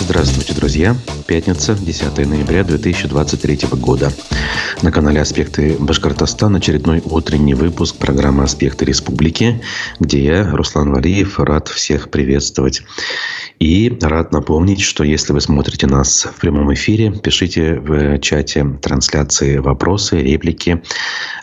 Здравствуйте, друзья. Пятница, 10 ноября 2023 года. На канале «Аспекты Башкортостана» очередной утренний выпуск программы «Аспекты Республики», где я, Руслан Валиев, рад всех приветствовать. И рад напомнить, что если вы смотрите нас в прямом эфире, пишите в чате трансляции вопросы, реплики,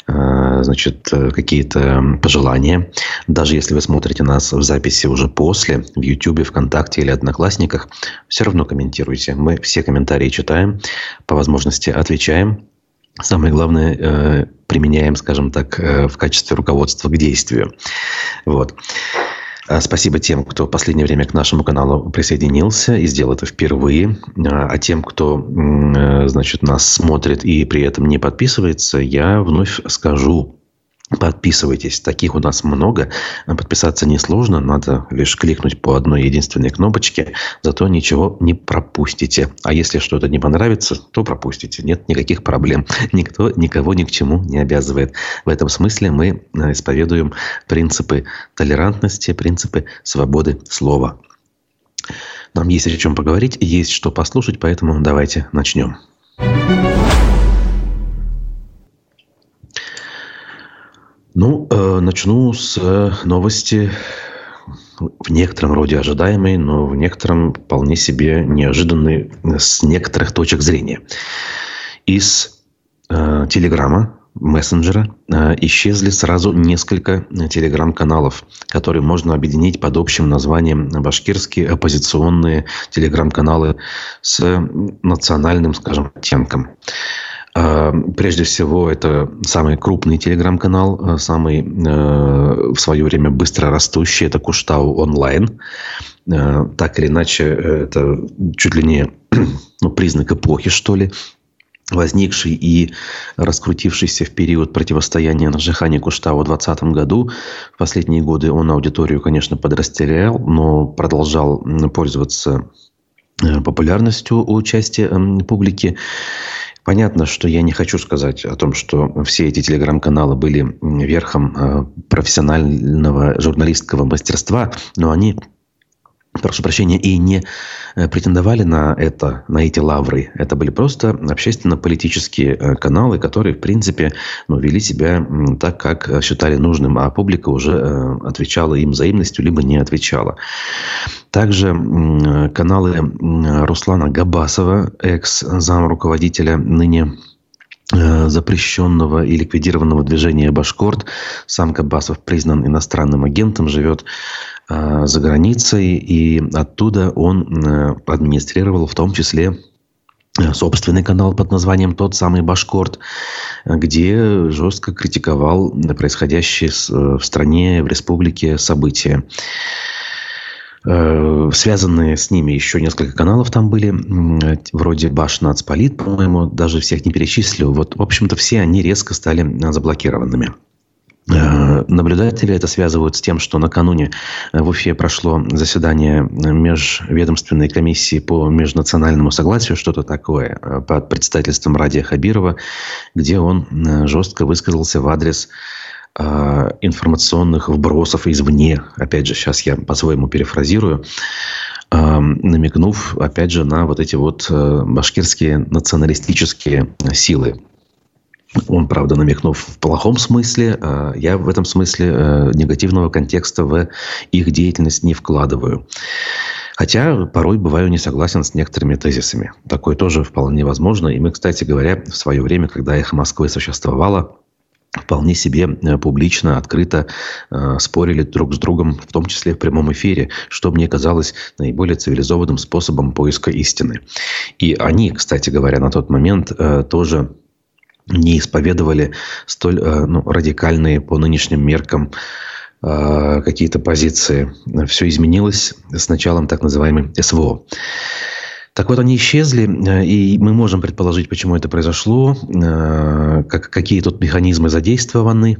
э, значит, какие-то пожелания. Даже если вы смотрите нас в записи уже после, в YouTube, ВКонтакте или Одноклассниках, все равно комментируйте. Мы все комментарии читаем, по возможности отвечаем. Самое главное, э, применяем, скажем так, э, в качестве руководства к действию. Вот. А, спасибо тем, кто в последнее время к нашему каналу присоединился и сделал это впервые. А, тем, кто э, значит, нас смотрит и при этом не подписывается, я вновь скажу, Подписывайтесь. Таких у нас много. Подписаться несложно. Надо лишь кликнуть по одной единственной кнопочке. Зато ничего не пропустите. А если что-то не понравится, то пропустите. Нет никаких проблем. Никто никого ни к чему не обязывает. В этом смысле мы э, исповедуем принципы толерантности, принципы свободы слова. Нам есть о чем поговорить, есть что послушать, поэтому давайте начнем. Ну, э, начну с э, новости в некотором роде ожидаемой, но в некотором вполне себе неожиданной с некоторых точек зрения. Из э, Телеграма, мессенджера, э, исчезли сразу несколько телеграм-каналов, которые можно объединить под общим названием башкирские оппозиционные телеграм-каналы с национальным, скажем, оттенком. А, прежде всего, это самый крупный телеграм-канал, а, самый э, в свое время быстро растущий, это Куштау онлайн. А, так или иначе, это чуть ли не ну, признак эпохи, что ли возникший и раскрутившийся в период противостояния на Жихане Куштау в 2020 году. В последние годы он аудиторию, конечно, подрастерял, но продолжал пользоваться э, популярностью у части публики. Понятно, что я не хочу сказать о том, что все эти телеграм-каналы были верхом э, профессионального журналистского мастерства, но они прошу прощения, и не э, претендовали на это, на эти лавры. Это были просто общественно-политические э, каналы, которые, в принципе, ну, вели себя так, как считали нужным, а публика уже э, отвечала им взаимностью, либо не отвечала. Также каналы Руслана Габасова, экс-зам руководителя, ныне запрещенного и ликвидированного движения «Башкорт». Сам Габасов признан иностранным агентом, живет за границей, и оттуда он э, администрировал в том числе э, собственный канал под названием «Тот самый Башкорт», где жестко критиковал происходящие в стране, в республике события. Связанные с ними еще несколько каналов там были, вроде Баш Нацполит, по-моему, даже всех не перечислил. Вот, в общем-то, все они резко стали заблокированными. Э, наблюдатели это связывают с тем, что накануне э, в Уфе прошло заседание межведомственной комиссии по межнациональному согласию, что-то такое, э, под председательством Радия Хабирова, где он жестко высказался в адрес информационных вбросов извне. Опять же, сейчас я по-своему перефразирую намекнув, опять же, на вот эти вот башкирские националистические силы, он, правда, намекнув в плохом смысле, а я в этом смысле э, негативного контекста в их деятельность не вкладываю. Хотя порой бываю не согласен с некоторыми тезисами. Такое тоже вполне возможно. И мы, кстати говоря, в свое время, когда «Эхо Москвы» существовало, вполне себе э, публично, открыто э, спорили друг с другом, в том числе в прямом эфире, что мне казалось наиболее цивилизованным способом поиска истины. И они, кстати говоря, на тот момент э, тоже не исповедовали столь э, ну, радикальные по нынешним меркам э, какие-то позиции. Все изменилось с началом так называемой СВО. Так вот, они исчезли, э, и мы можем предположить, почему это произошло, как, какие тут механизмы задействованы.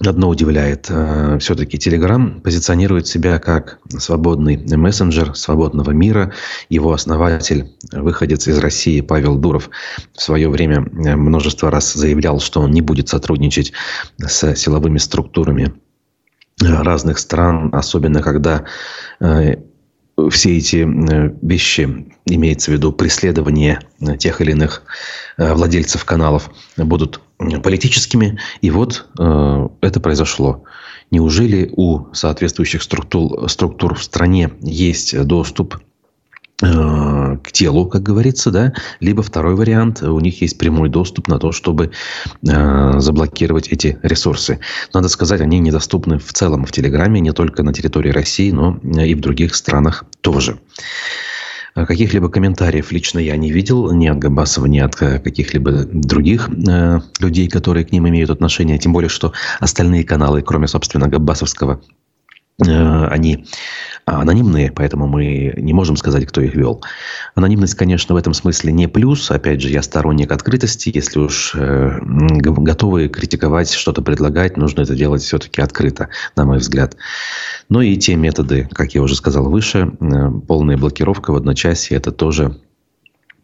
Одно удивляет. Э, Все-таки Telegram позиционирует себя как свободный мессенджер свободного мира. Его основатель, выходец из России Павел Дуров, в свое время э, множество раз заявлял, что он не будет сотрудничать с силовыми структурами разных стран, особенно когда э, все эти вещи, имеется в виду преследование тех или иных владельцев каналов, будут политическими. И вот это произошло. Неужели у соответствующих структур, структур в стране есть доступ Э, к телу, как говорится, да, либо второй вариант, у них есть прямой доступ на то, чтобы э, заблокировать эти ресурсы. Надо сказать, они недоступны в целом в Телеграме, не только на территории России, но и в других странах тоже. Каких-либо комментариев лично я не видел ни от Габасова, ни от э, каких-либо других э, людей, которые к ним имеют отношение. Тем более, что остальные каналы, кроме, собственно, Габасовского, Э, они анонимные, поэтому мы не можем сказать, кто их вел. Анонимность, конечно, в этом смысле не плюс. Опять же, я сторонник открытости. Если уж э, готовы критиковать, что-то предлагать, нужно это делать все-таки открыто, на мой взгляд. Но и те методы, как я уже сказал выше, э, полная блокировка в одночасье, это тоже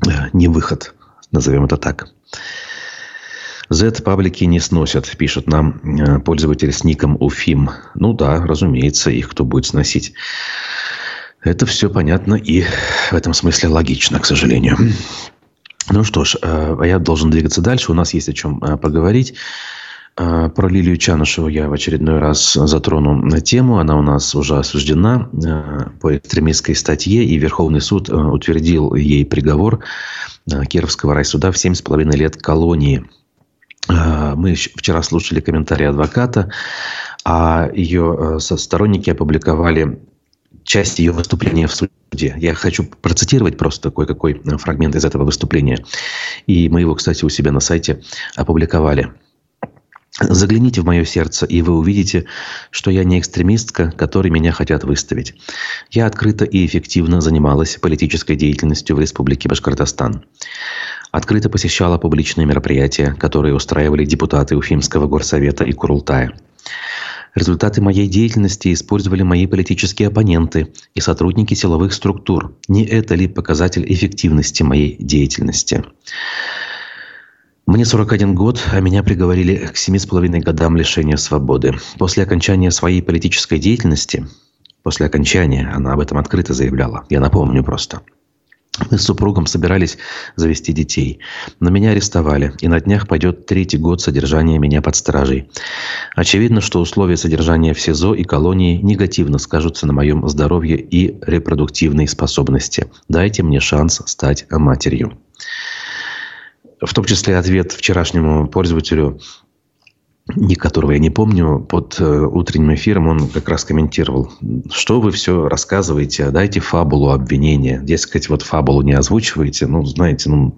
э, не выход, назовем это так. Z-паблики не сносят, пишет нам э, пользователь с ником Уфим. Ну да, разумеется, их кто будет сносить. Это все понятно и в этом смысле логично, к сожалению. Ну что ж, э, я должен двигаться дальше. У нас есть о чем э, поговорить. Про Лилию Чанышеву я в очередной раз затрону тему. Она у нас уже осуждена по экстремистской статье, и Верховный суд утвердил ей приговор Кировского райсуда в 7,5 лет колонии – мы вчера слушали комментарии адвоката, а ее э, сторонники опубликовали часть ее выступления в суде. Я хочу процитировать просто кое-какой э, фрагмент из этого выступления. И мы его, кстати, у себя на сайте опубликовали. Загляните в мое сердце, и вы увидите, что я не экстремистка, которой меня хотят выставить. Я открыто и эффективно занималась политической деятельностью в Республике Башкортостан открыто посещала публичные мероприятия, которые устраивали депутаты Уфимского горсовета и Курултая. Результаты моей деятельности использовали мои политические оппоненты и сотрудники силовых структур. Не это ли показатель эффективности моей деятельности? Мне 41 год, а меня приговорили к 7,5 годам лишения свободы. После окончания своей политической деятельности, после окончания, она об этом открыто заявляла, я напомню просто – мы с супругом собирались завести детей. Но меня арестовали, и на днях пойдет третий год содержания меня под стражей. Очевидно, что условия содержания в СИЗО и колонии негативно скажутся на моем здоровье и репродуктивной способности. Дайте мне шанс стать матерью. В том числе ответ вчерашнему пользователю ник которого я не помню, под э, утренним эфиром он как раз комментировал, что вы все рассказываете, дайте фабулу обвинения. Дескать, вот фабулу не озвучиваете. Ну, знаете, ну,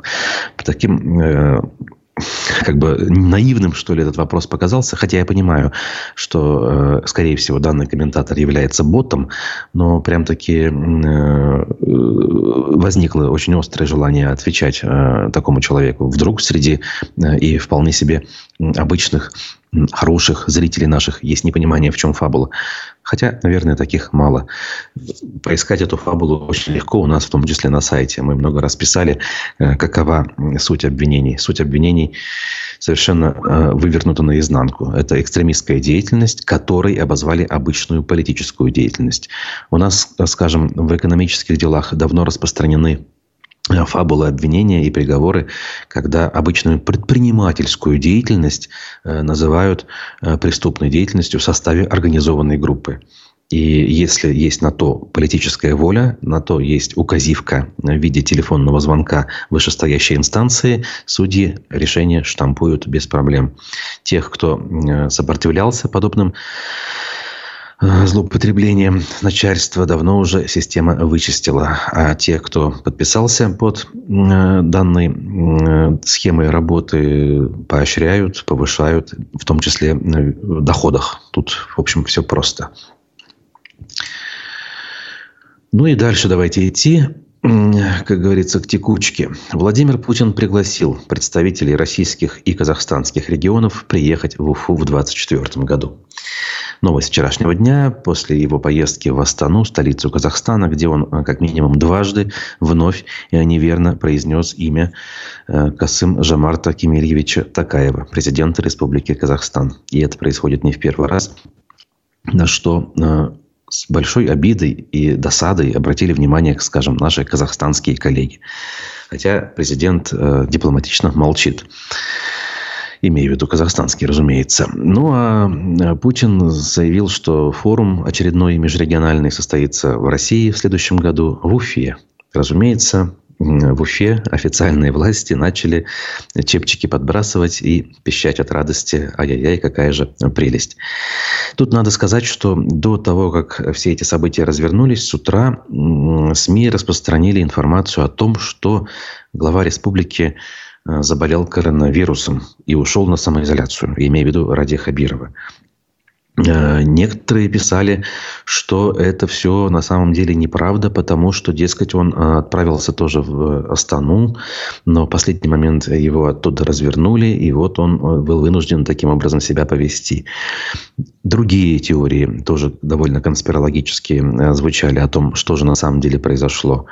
таким э, как бы наивным, что ли, этот вопрос показался. Хотя я понимаю, что, э, скорее всего, данный комментатор является ботом, но прям-таки э, возникло очень острое желание отвечать э, такому человеку. Вдруг среди и вполне себе обычных хороших зрителей наших есть непонимание, в чем фабула. Хотя, наверное, таких мало. Поискать эту фабулу очень легко у нас, в том числе на сайте. Мы много раз писали, э, какова суть обвинений. Суть обвинений совершенно э, вывернута наизнанку. Это экстремистская деятельность, которой обозвали обычную политическую деятельность. У нас, скажем, в экономических делах давно распространены Э, фабулы обвинения и приговоры, когда обычную предпринимательскую деятельность э, называют э, преступной деятельностью в составе организованной группы. И если есть на то политическая воля, на то есть указивка в виде телефонного звонка вышестоящей инстанции, судьи решение штампуют без проблем. Тех, кто сопротивлялся подобным Э, злоупотреблением начальства давно уже система вычистила. А те, кто подписался под э, данной э, схемой работы, поощряют, повышают, в том числе в доходах. Тут, в общем, все просто. Ну и дальше давайте идти как говорится, к текучке. Владимир Путин пригласил представителей российских и казахстанских регионов приехать в Уфу в 2024 году. Новость вчерашнего дня после его поездки в Астану, столицу Казахстана, где он э, как минимум дважды вновь и неверно произнес имя э, Касым Жамарта Кемельевича Такаева, президента Республики Казахстан. И это происходит не в первый раз, на что э, с большой обидой и досадой обратили внимание, скажем, наши казахстанские коллеги. Хотя президент э, дипломатично молчит. Имею в виду казахстанский, разумеется. Ну, а э, Путин заявил, что форум очередной межрегиональный состоится в России в следующем году в Уфе. Разумеется, в Уфе официальные власти начали чепчики подбрасывать и пищать от радости. Ай-яй-яй, какая же прелесть. Тут надо сказать, что до того, как все эти события развернулись, с утра СМИ распространили информацию о том, что глава республики заболел коронавирусом и ушел на самоизоляцию. Я имею в виду Ради Хабирова. Э, некоторые писали, что это все на самом деле неправда, потому что, дескать, он э, отправился тоже в Астану, но в последний момент его оттуда развернули, и вот он э, был вынужден таким образом себя повести. Другие теории, тоже довольно конспирологические, звучали о том, что же на самом деле произошло.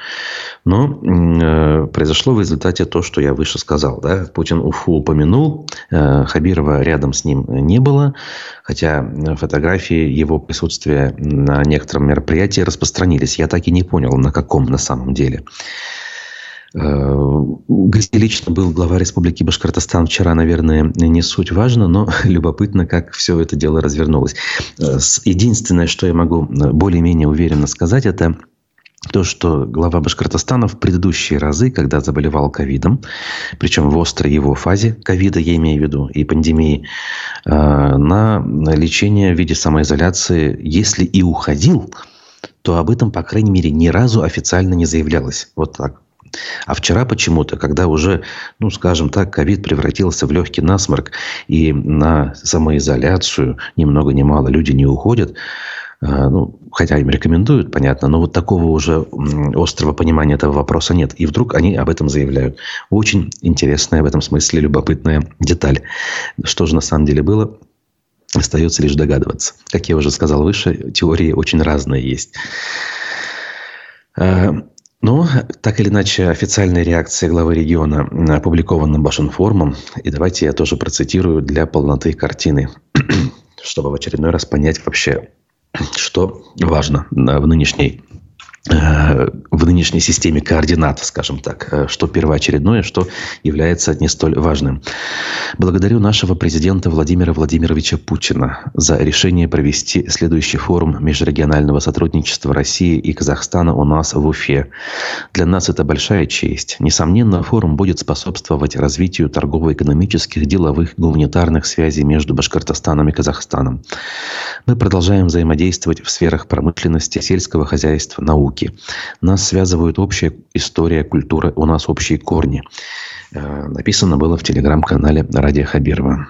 Но произошло в результате то, что я выше сказал. Да? Путин Уфу упомянул, Хабирова рядом с ним не было, хотя фотографии его присутствия на некотором мероприятии распространились. Я так и не понял, на каком на самом деле. Э, где лично был глава Республики Башкортостан вчера, наверное, не суть важно, но любопытно, как все это дело развернулось. Э, единственное, что я могу более-менее уверенно сказать, это то, что глава Башкортостана в предыдущие разы, когда заболевал ковидом, причем в острой его фазе ковида, я имею в виду, и пандемии, э, на лечение в виде самоизоляции, если и уходил, то об этом, по крайней мере, ни разу официально не заявлялось. Вот так. А вчера почему-то, когда уже, ну, скажем так, ковид превратился в легкий насморк, и на самоизоляцию ни много ни мало люди не уходят, ну, хотя им рекомендуют, понятно, но вот такого уже острого понимания этого вопроса нет. И вдруг они об этом заявляют. Очень интересная в этом смысле любопытная деталь. Что же на самом деле было, остается лишь догадываться. Как я уже сказал выше, теории очень разные есть. А, но, так или иначе, официальная реакция главы региона опубликована Башинформом. И давайте я тоже процитирую для полноты картины, чтобы в очередной раз понять вообще, что важно в нынешней в нынешней системе координат, скажем так, э, что первоочередное, что является не столь важным. Благодарю нашего президента Владимира Владимировича Путина за решение провести следующий форум межрегионального сотрудничества России и Казахстана у нас в Уфе. Для нас это большая честь. Несомненно, форум будет способствовать развитию торгово-экономических, деловых, гуманитарных связей между Башкортостаном и Казахстаном. Мы продолжаем взаимодействовать в сферах промышленности, сельского хозяйства, науки, науки. Нас связывают общая история, культура, у нас общие корни. Э, написано было в телеграм-канале Радия Хабирова.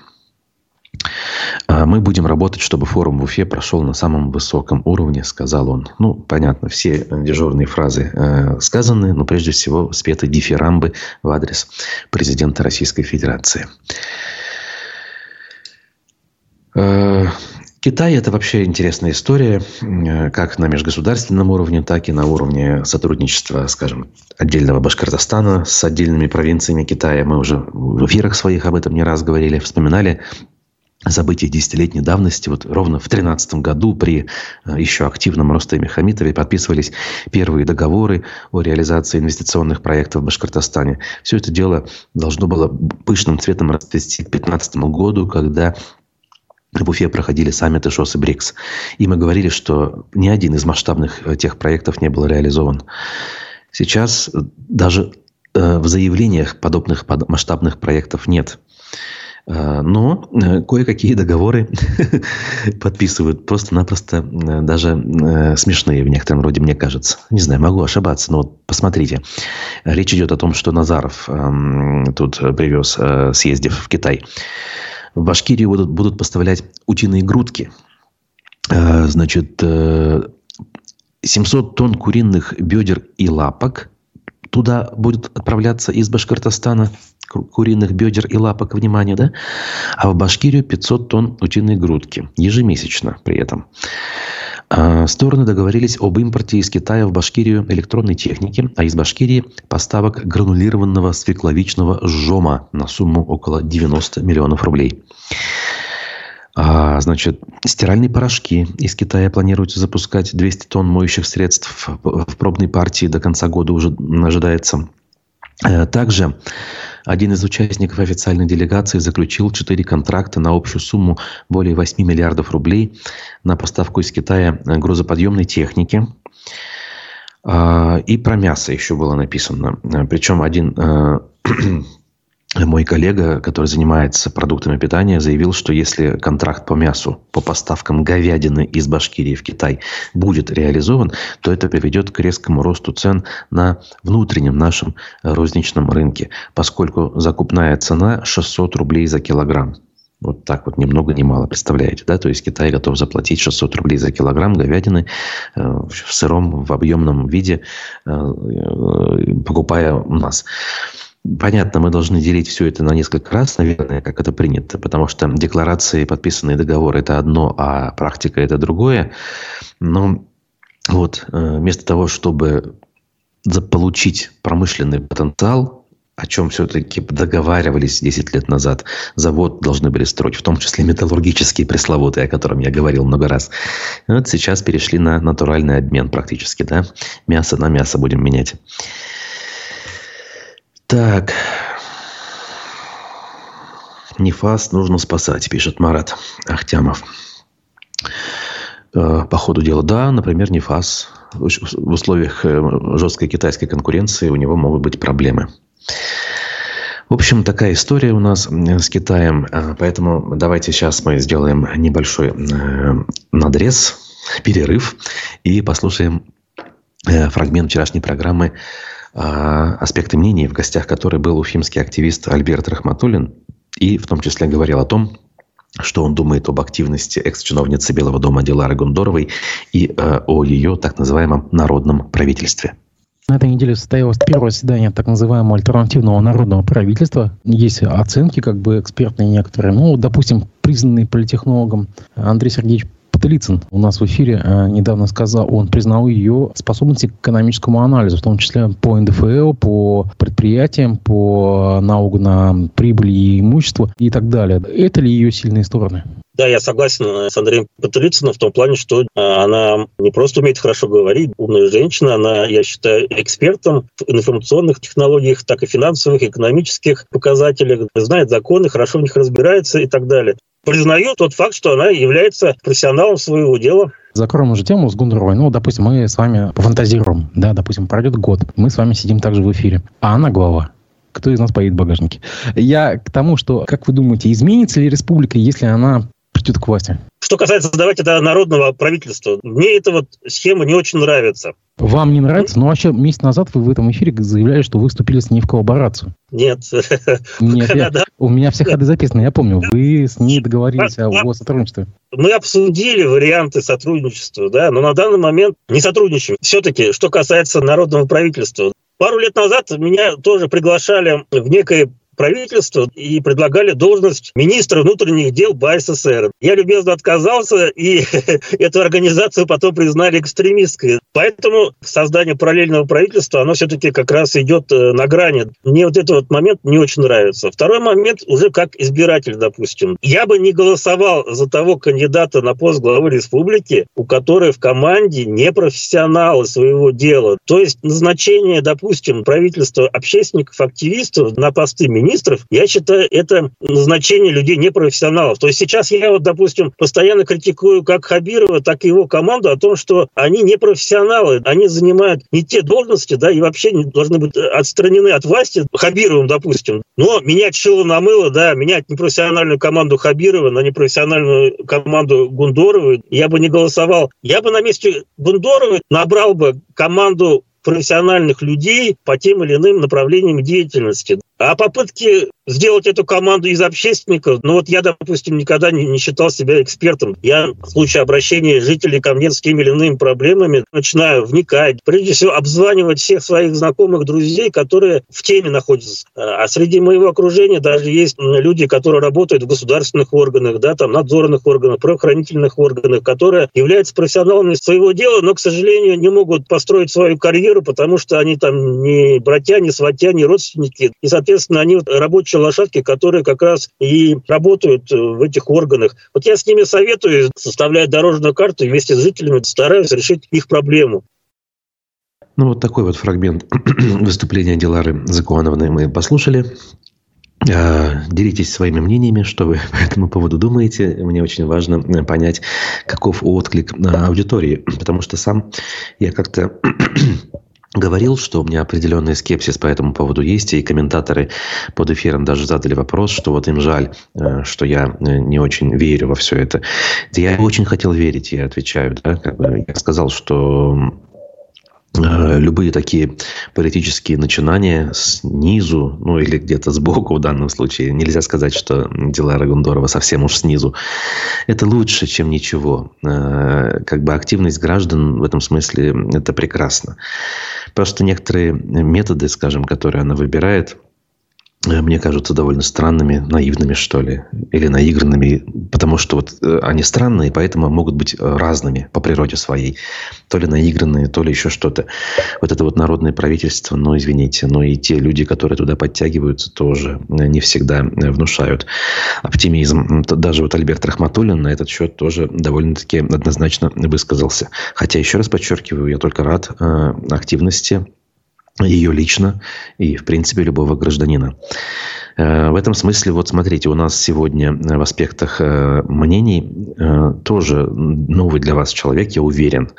«Э, мы будем работать, чтобы форум в Уфе прошел на самом высоком уровне, сказал он. Ну, понятно, все дежурные фразы э, сказаны, но прежде всего спеты дифирамбы в адрес президента Российской Федерации. Э, Китай – это вообще интересная история, э, как на межгосударственном уровне, так и на уровне сотрудничества, скажем, отдельного Башкортостана с отдельными провинциями Китая. Мы уже в эфирах своих об этом не раз говорили, вспоминали события десятилетней давности. Вот ровно в 2013 году при э, еще активном Ростеме Хамитове подписывались первые договоры о реализации инвестиционных проектов в Башкортостане. Все это дело должно было пышным цветом расцвести к 2015 году, когда в Уфе проходили саммиты ШОС и БРИКС. И мы говорили, что ни один из масштабных э, тех проектов не был реализован. Сейчас даже э, в заявлениях подобных масштабных проектов нет. Э, но кое-какие договоры подписывают просто-напросто даже смешные в некотором роде, мне кажется. Не знаю, могу ошибаться, но вот посмотрите. Речь идет о том, что Назаров эм, тут привез, съездив в Китай, в Башкирию будут, будут поставлять утиные грудки. Э, значит, 700 э, тонн куриных бедер и лапок туда будет отправляться из Башкортостана куриных бедер и лапок, внимание, да? А в Башкирию 500 тонн утиной грудки ежемесячно при этом. А, стороны договорились об импорте из Китая в Башкирию электронной техники, а из Башкирии поставок гранулированного свекловичного жома на сумму около 90 миллионов рублей. А, значит, стиральные порошки из Китая планируется запускать 200 тонн моющих средств в пробной партии до конца года уже ожидается. Э, также один из участников официальной делегации заключил четыре контракта на общую сумму более 8 миллиардов рублей на поставку из Китая грузоподъемной техники. А, и про мясо еще было написано. Причем один э, мой коллега, который занимается продуктами питания, заявил, что если контракт по мясу, по поставкам говядины из Башкирии в Китай будет реализован, то это приведет к резкому росту цен на внутреннем нашем розничном рынке, поскольку закупная цена 600 рублей за килограмм. Вот так вот, ни много ни мало, представляете, да? То есть Китай готов заплатить 600 рублей за килограмм говядины э, в сыром, в объемном виде, э, э, покупая у нас. Понятно, мы должны делить все это на несколько раз, наверное, как это принято, потому что декларации, подписанные договоры – это одно, а практика – это другое. Но вот э, вместо того, чтобы заполучить промышленный потенциал, о чем все-таки договаривались 10 лет назад, завод должны были строить, в том числе металлургические пресловутые, о котором я говорил много раз. Вот сейчас перешли на натуральный обмен практически, да? Мясо на мясо будем менять. Так. Нефас нужно спасать, пишет Марат Ахтямов. Э, по ходу дела, да, например, Нефас. В условиях э, жесткой китайской конкуренции у него могут быть проблемы. В общем, такая история у нас с Китаем. Э, поэтому давайте сейчас мы сделаем небольшой надрез, перерыв и послушаем фрагмент вчерашней программы аспекты мнений, в гостях которой был уфимский активист Альберт Рахматуллин, и в том числе говорил о том, что он думает об активности экс-чиновницы Белого дома Дилары Гундоровой и э, о ее так называемом народном правительстве. На этой неделе состоялось первое заседание так называемого альтернативного народного правительства. Есть оценки как бы экспертные некоторые. Ну, допустим, признанный политехнологом Андрей Сергеевич Потылицын у нас в эфире э, недавно сказал, он признал ее способности к экономическому анализу, в том числе по НДФЛ, по предприятиям, по налогу на прибыль и имущество и так далее. Это ли ее сильные стороны? Да, я согласен э, с Андреем Потылицыным в том плане, что э, она не просто умеет хорошо говорить, умная женщина, она, я считаю, экспертом в информационных технологиях, так и финансовых, экономических показателях, знает законы, хорошо в них разбирается и так далее признаю тот факт, что она является профессионалом своего дела. Закроем уже тему с Гундеровой. Ну, допустим, мы с вами пофантазируем. Да, допустим, пройдет год. Мы с вами сидим также в эфире. А она глава. Кто из нас поедет в багажнике? Я к тому, что, как вы думаете, изменится ли республика, если она придет к власти? Что касается, давайте, да, народного правительства, мне эта вот схема не очень нравится. Вам не нравится? Ну, вообще, месяц назад вы в этом эфире заявляли, что вы вступили с ней в коллаборацию. Нет. Нет, я, у меня все ходы записаны, я помню. Вы с ней договорились о, о сотрудничестве. Мы обсудили варианты сотрудничества, да, но на данный момент не сотрудничаем. Все-таки, что касается народного правительства, Пару лет назад меня тоже приглашали в некое правительства и предлагали должность министра внутренних дел БССР. Я любезно отказался, и эту организацию потом признали экстремистской. Поэтому создание параллельного правительства, оно все-таки как раз идет э, на грани. Мне вот этот вот момент не очень нравится. Второй момент уже как избиратель, допустим. Я бы не голосовал за того кандидата на пост главы республики, у которой в команде не профессионалы своего дела. То есть назначение, допустим, правительства общественников, активистов на посты министров министров, я считаю, это назначение людей непрофессионалов. То есть сейчас я вот, допустим, постоянно критикую как Хабирова, так и его команду о том, что они не профессионалы, они занимают не те должности, да, и вообще должны быть отстранены от власти Хабировым, допустим. Но менять шило на мыло, да, менять непрофессиональную команду Хабирова на непрофессиональную команду Гундоровой, я бы не голосовал. Я бы на месте Гундоровой набрал бы команду профессиональных людей по тем или иным направлениям деятельности. А попытки сделать эту команду из общественников, ну вот я, допустим, никогда не, не считал себя экспертом. Я в случае обращения жителей ко мне с теми или иными проблемами начинаю вникать, прежде всего обзванивать всех своих знакомых, друзей, которые в теме находятся. А среди моего окружения даже есть люди, которые работают в государственных органах, да, там надзорных органах, правоохранительных органах, которые являются профессионалами своего дела, но, к сожалению, не могут построить свою карьеру, потому что они там не братья, не сватья, не родственники. И, соответственно, соответственно, они рабочие лошадки, которые как раз и работают в этих органах. Вот я с ними советую составлять дорожную карту вместе с жителями стараюсь решить их проблему. Ну, вот такой вот фрагмент выступления Дилары Закуановны мы послушали. А, делитесь своими мнениями, что вы по этому поводу думаете. Мне очень важно э, понять, каков отклик аудитории, потому что сам я как-то говорил, что у меня определенный скепсис по этому поводу есть, и комментаторы под эфиром даже задали вопрос, что вот им жаль, э, что я э, не очень верю во все это. Я очень хотел верить, я отвечаю. Да? Я сказал, что любые такие политические начинания снизу, ну или где-то сбоку в данном случае, нельзя сказать, что дела Рагундорова совсем уж снизу, это лучше, чем ничего. Э, как бы активность граждан в этом смысле это прекрасно. Просто некоторые методы, скажем, которые она выбирает – Э, мне кажутся довольно странными, наивными, что ли, или наигранными, потому что вот э, они странные, поэтому могут быть э, разными по природе своей. То ли наигранные, то ли еще что-то. Вот это вот народное правительство, ну, извините, но и те люди, которые туда подтягиваются, тоже не всегда внушают оптимизм. Даже вот Альберт Рахматуллин на этот счет тоже довольно-таки однозначно высказался. Хотя, еще раз подчеркиваю, я только рад активности ее лично и, в принципе, любого гражданина. Э, в этом смысле, вот смотрите, у нас сегодня в аспектах э, мнений э, тоже новый для вас человек, я уверен.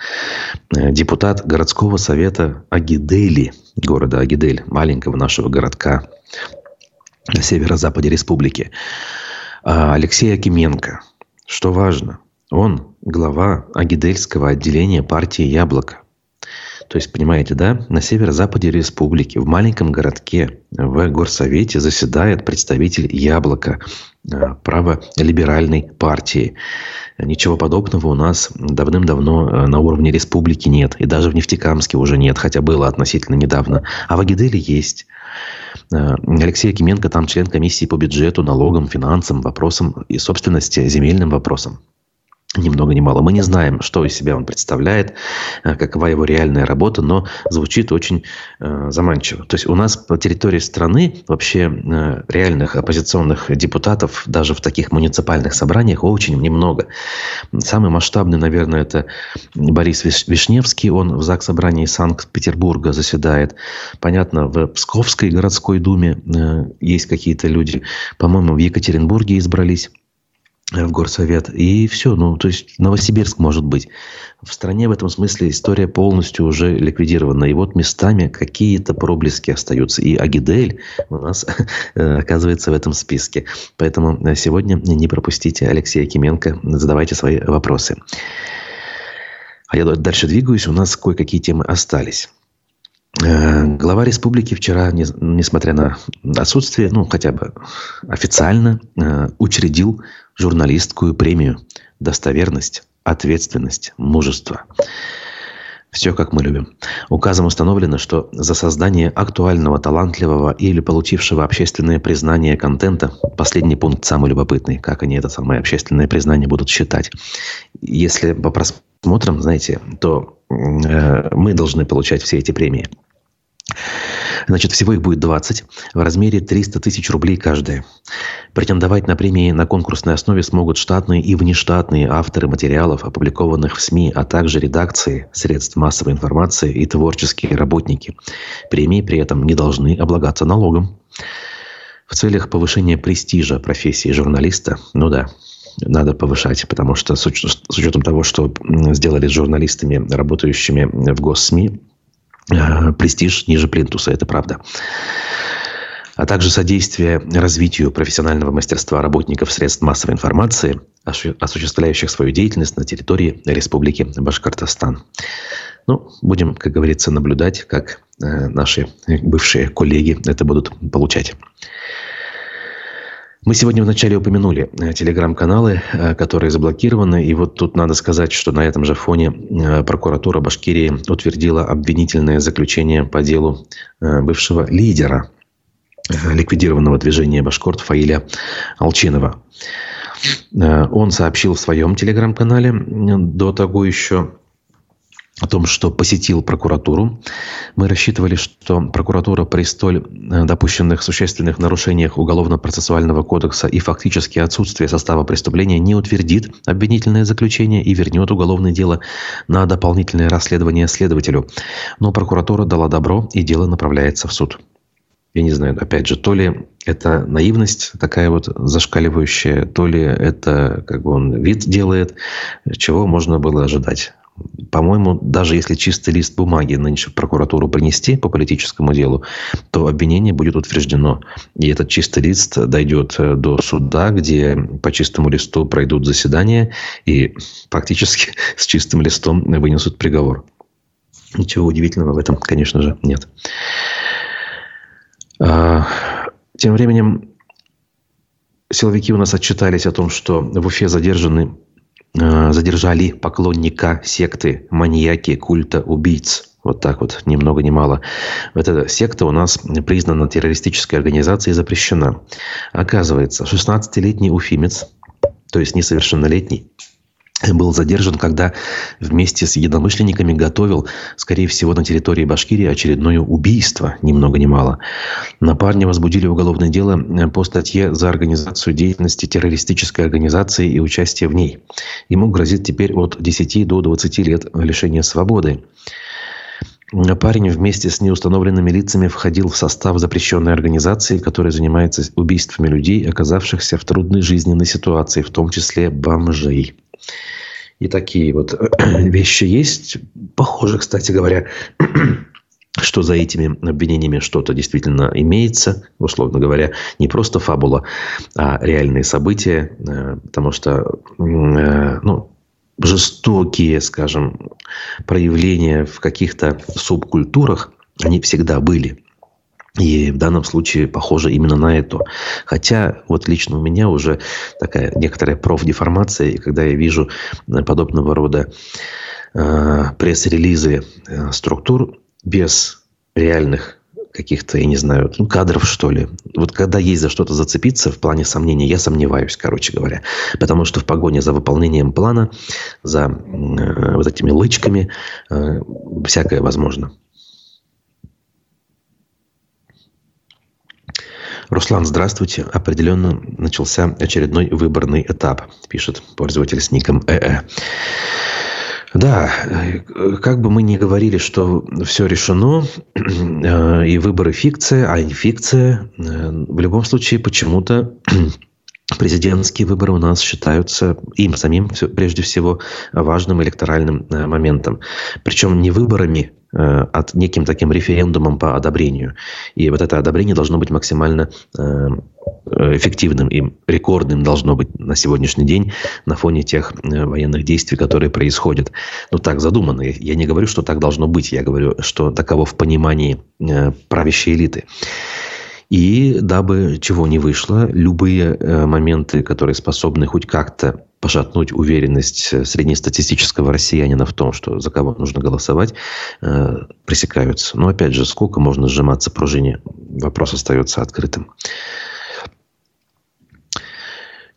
Депутат городского совета Агидели, города Агидель, маленького нашего городка на северо-западе республики. Алексей Акименко. Что важно, он глава Агидельского отделения партии «Яблоко». То есть, понимаете, да, на северо-западе республики, в маленьком городке, в горсовете заседает представитель «Яблоко», э, праволиберальной партии. Ничего подобного у нас давным-давно э, на уровне республики нет. И даже в Нефтекамске уже нет, хотя было относительно недавно. А в Агиделе есть. Э, Алексей Акименко там член комиссии по бюджету, налогам, финансам, вопросам и собственности, земельным вопросам ни много ни мало. Мы не знаем, что из себя он представляет, э, какова его реальная работа, но звучит очень э, заманчиво. То есть у нас по территории страны вообще э, реальных оппозиционных депутатов даже в таких муниципальных собраниях очень немного. Самый масштабный, наверное, это Борис Вишневский. Он в ЗАГС собрании Санкт-Петербурга заседает. Понятно, в Псковской городской думе э, есть какие-то люди. По-моему, в Екатеринбурге избрались в горсовет. И все. Ну, то есть Новосибирск может быть. В стране в этом смысле история полностью уже ликвидирована. И вот местами какие-то проблески остаются. И Агидель у нас э, оказывается в этом списке. Поэтому сегодня не пропустите Алексея Кименко. Задавайте свои вопросы. А я дальше двигаюсь. У нас кое-какие темы остались. Э, глава республики вчера, несмотря на отсутствие, ну, хотя бы официально, э, учредил журналистскую премию «Достоверность, ответственность, мужество». Все, как мы любим. Указом установлено, что за создание актуального, талантливого или получившего общественное признание контента, последний пункт самый любопытный, как они это самое общественное признание будут считать. Если по просмотрам, знаете, то э, мы должны получать все эти премии. Значит, всего их будет 20 в размере 300 тысяч рублей каждая. Претендовать на премии на конкурсной основе смогут штатные и внештатные авторы материалов, опубликованных в СМИ, а также редакции, средств массовой информации и творческие работники. Премии при этом не должны облагаться налогом. В целях повышения престижа профессии журналиста, ну да, надо повышать, потому что с учетом того, что сделали с журналистами, работающими в госсми, престиж ниже плинтуса, это правда. А также содействие развитию профессионального мастерства работников средств массовой информации, осуществляющих свою деятельность на территории Республики Башкортостан. Ну, будем, как говорится, наблюдать, как э, наши бывшие коллеги это будут получать. Мы сегодня вначале упомянули э, телеграм-каналы, э, которые заблокированы. И вот тут надо сказать, что на этом же фоне э, прокуратура Башкирии утвердила обвинительное заключение по делу бывшего лидера ликвидированного движения Башкорт Фаиля Алчинова. Он сообщил в своем телеграм-канале до того еще о том, что посетил прокуратуру. Мы рассчитывали, что прокуратура при столь э, допущенных существенных нарушениях Уголовно-процессуального кодекса и фактически отсутствие состава преступления не утвердит обвинительное заключение и вернет уголовное дело на дополнительное расследование следователю. Но прокуратура дала добро, и дело направляется в суд. Я не знаю, опять же, то ли это наивность такая вот зашкаливающая, то ли это как бы он вид делает, чего можно было ожидать. По-моему, даже если чистый лист бумаги нынче в прокуратуру принести по политическому делу, то обвинение будет утверждено. И этот чистый лист дойдет э, до суда, где по чистому листу пройдут заседания и фактически с чистым листом вынесут приговор. Ничего удивительного в этом, конечно же, нет. А, тем временем силовики у нас отчитались о том, что в Уфе задержаны задержали поклонника секты маньяки культа убийц. Вот так вот, ни много ни мало. Эта секта у нас признана террористической организацией и запрещена. Оказывается, 16-летний уфимец, то есть несовершеннолетний, был задержан, когда вместе с единомышленниками готовил, скорее всего, на территории Башкирии очередное убийство, ни много ни мало. На парня возбудили уголовное дело э, по статье за организацию деятельности террористической организации и участие в ней. Ему грозит теперь от 10 до 20 лет лишения свободы. Парень вместе с неустановленными лицами входил в состав запрещенной организации, которая занимается убийствами людей, оказавшихся в трудной жизненной ситуации, в том числе бомжей. И такие вот вещи есть. Похоже, кстати говоря, что за этими обвинениями что-то действительно имеется, условно говоря, не просто фабула, а реальные события, э, потому что э, ну, жестокие, скажем, проявления в каких-то субкультурах, они всегда были. И в данном случае похоже именно на это. Хотя вот лично у меня уже такая некоторая профдеформация, и когда я вижу подобного рода э, пресс-релизы э, структур без реальных каких-то, я не знаю, ну, кадров, что ли. Вот когда есть за что-то зацепиться в плане сомнений, я сомневаюсь, короче говоря. Потому что в погоне за выполнением плана, за э, вот этими лычками, э, всякое возможно. Руслан, здравствуйте. Определенно начался очередной выборный этап, пишет пользователь с ником ЭЭ. Да, как бы мы ни говорили, что все решено, э, и выборы фикция, а не фикция, э, в любом случае почему-то президентские выборы у нас считаются им самим прежде всего важным электоральным э, моментом. Причем не выборами Э, от неким таким референдумом по одобрению. И вот это одобрение должно быть максимально э, эффективным и рекордным должно быть на сегодняшний день на фоне тех э, военных действий, которые происходят. Ну, так задумано. Я не говорю, что так должно быть. Я говорю, что таково в понимании правящей элиты. И дабы чего не вышло, любые моменты, которые способны хоть как-то пошатнуть уверенность э, среднестатистического россиянина в том, что за кого нужно голосовать, э, пресекаются. Но опять же, сколько можно сжиматься пружине? Вопрос остается открытым.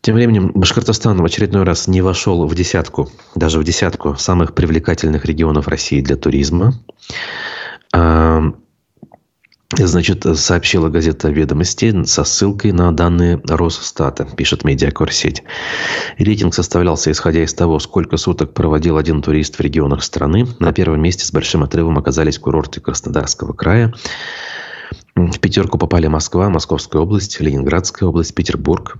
Тем временем Башкортостан в очередной раз не вошел в десятку, даже в десятку самых привлекательных регионов России для туризма. Значит, сообщила газета «Ведомости» со ссылкой на данные Росстата, пишет медиакорсеть. Рейтинг составлялся исходя из того, сколько суток проводил один турист в регионах страны. На первом месте с большим отрывом оказались курорты Краснодарского края. В пятерку попали Москва, Московская область, Ленинградская область, Петербург.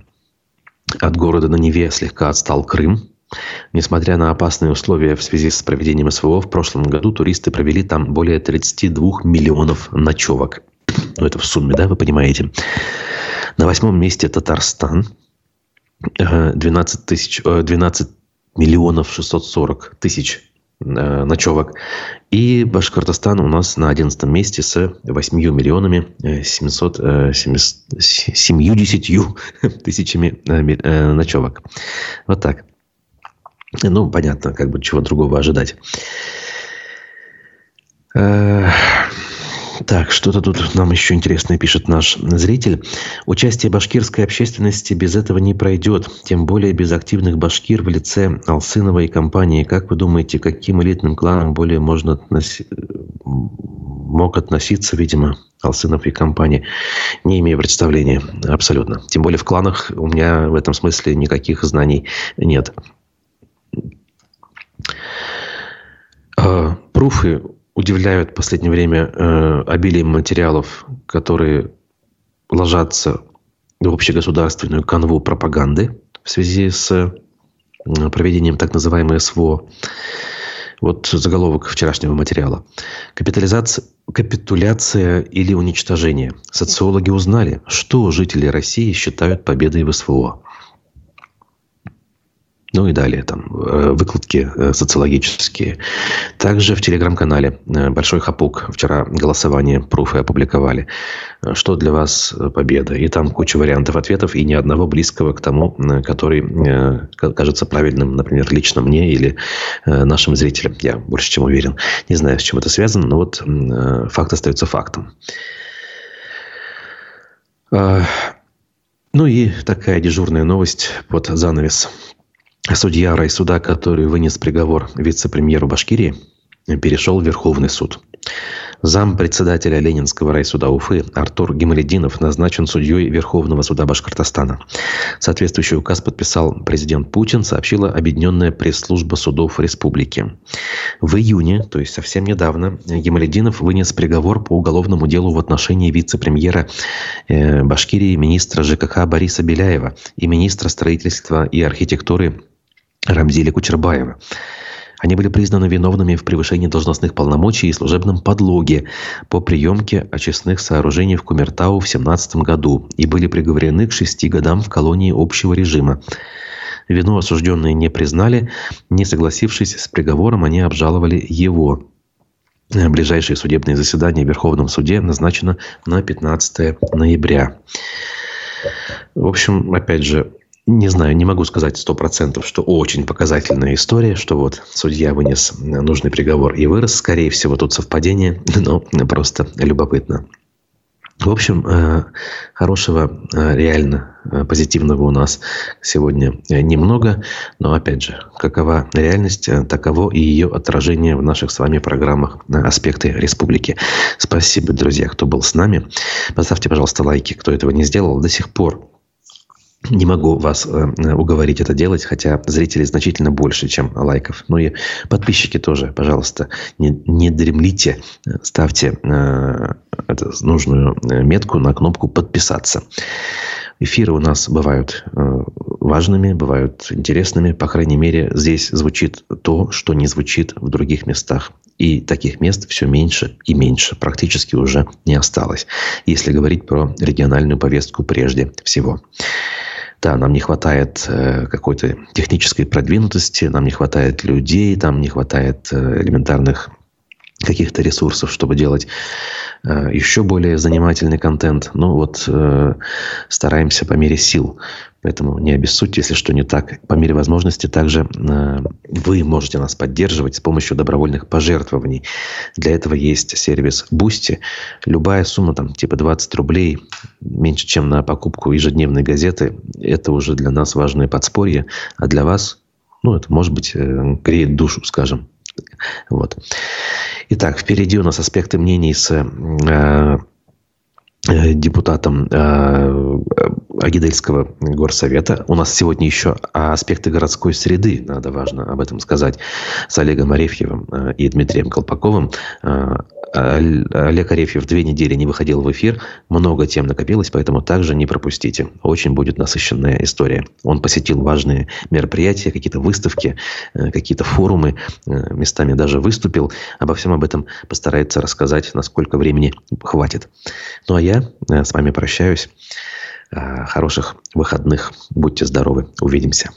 От города на Неве слегка отстал Крым, Несмотря на опасные условия в связи с проведением СВО, в прошлом году туристы провели там более 32 миллионов ночевок. Ну, это в сумме, да, вы понимаете. На восьмом месте Татарстан. 12, тысяч, 12 миллионов 640 тысяч э, ночевок. И Башкортостан у нас на 11 месте с 8 миллионами 770 э, тысячами э, ночевок. Вот так. Ну, понятно, как бы чего другого ожидать. Так, что-то тут нам еще интересное пишет наш зритель. Участие башкирской общественности без этого не пройдет. Тем более без активных башкир в лице Алсынова и компании. Как вы думаете, каким элитным кланам более можно относи... мог относиться, видимо, Алсынов и компания? Не имею представления абсолютно. Тем более в кланах у меня в этом смысле никаких знаний нет. Пруфы удивляют в последнее время э, обилием материалов, которые ложатся в общегосударственную канву пропаганды в связи с э, проведением так называемой СВО. Вот заголовок вчерашнего материала. Капитализация, капитуляция или уничтожение. Социологи узнали, что жители России считают победой в СВО. Ну и далее там э, выкладки э, социологические. Также в телеграм-канале э, Большой Хапук вчера голосование пруфы опубликовали. Что для вас победа? И там куча вариантов ответов и ни одного близкого к тому, который кажется правильным, например, лично мне или нашим зрителям. Я больше чем уверен. Не знаю, с чем это связано, но вот факт остается фактом. Ну и такая дежурная новость под занавес. Судья райсуда, который вынес приговор вице-премьеру Башкирии, перешел в Верховный суд. Зам председателя Ленинского райсуда Уфы Артур Гималединов назначен судьей Верховного суда Башкортостана. Соответствующий указ подписал президент Путин, сообщила Объединенная пресс-служба судов республики. В июне, то есть совсем недавно, Гималединов вынес приговор по уголовному делу в отношении вице-премьера э, Башкирии министра ЖКХ Бориса Беляева и министра строительства и архитектуры Рамзиля Кучербаева. Они были признаны виновными в превышении должностных полномочий и служебном подлоге по приемке очистных сооружений в Кумертау в 2017 году и были приговорены к шести годам в колонии общего режима. Вину осужденные не признали, не согласившись с приговором, они обжаловали его. Ближайшее судебное заседание в Верховном суде назначено на 15 ноября. В общем, опять же, не знаю, не могу сказать сто процентов, что очень показательная история, что вот судья вынес нужный приговор и вырос. Скорее всего, тут совпадение, но просто любопытно. В общем, э, хорошего, э, реально э, позитивного у нас сегодня немного, но опять же, какова реальность, таково и ее отражение в наших с вами программах «Аспекты республики». Спасибо, друзья, кто был с нами. Поставьте, пожалуйста, лайки, кто этого не сделал. До сих пор не могу вас э, уговорить это делать, хотя зрителей значительно больше, чем лайков. Ну и подписчики тоже, пожалуйста, не, не дремлите, ставьте э, эту нужную э, метку на кнопку «Подписаться». Эфиры у нас бывают э, важными, бывают интересными. По крайней мере, здесь звучит то, что не звучит в других местах. И таких мест все меньше и меньше. Практически уже не осталось. Если говорить про региональную повестку прежде всего. Да, нам не хватает э, какой-то технической продвинутости, нам не хватает людей, там не хватает э, элементарных каких-то ресурсов, чтобы делать э, еще более занимательный контент. Ну вот стараемся по мере сил. Поэтому не обессудьте, если что не так. По мере возможности также э, вы можете нас поддерживать с помощью добровольных пожертвований. Для этого есть сервис Boosty. Любая сумма, там, типа 20 рублей, меньше, чем на покупку ежедневной газеты, это уже для нас важное подспорье. А для вас, ну, это, может быть, э, греет душу, скажем. Вот. Итак, впереди у нас аспекты мнений с э, э, депутатом э, Агидельского горсовета. У нас сегодня еще аспекты городской среды, надо важно об этом сказать, с Олегом Арефьевым э, и Дмитрием Колпаковым. Э, Олег Арефьев две недели не выходил в эфир, много тем накопилось, поэтому также не пропустите. Очень будет насыщенная история. Он посетил важные мероприятия, какие-то выставки, э, какие-то форумы, местами даже выступил. Обо всем об этом постарается рассказать, насколько времени хватит. Ну а я с вами прощаюсь. Хороших выходных. Будьте здоровы. Увидимся.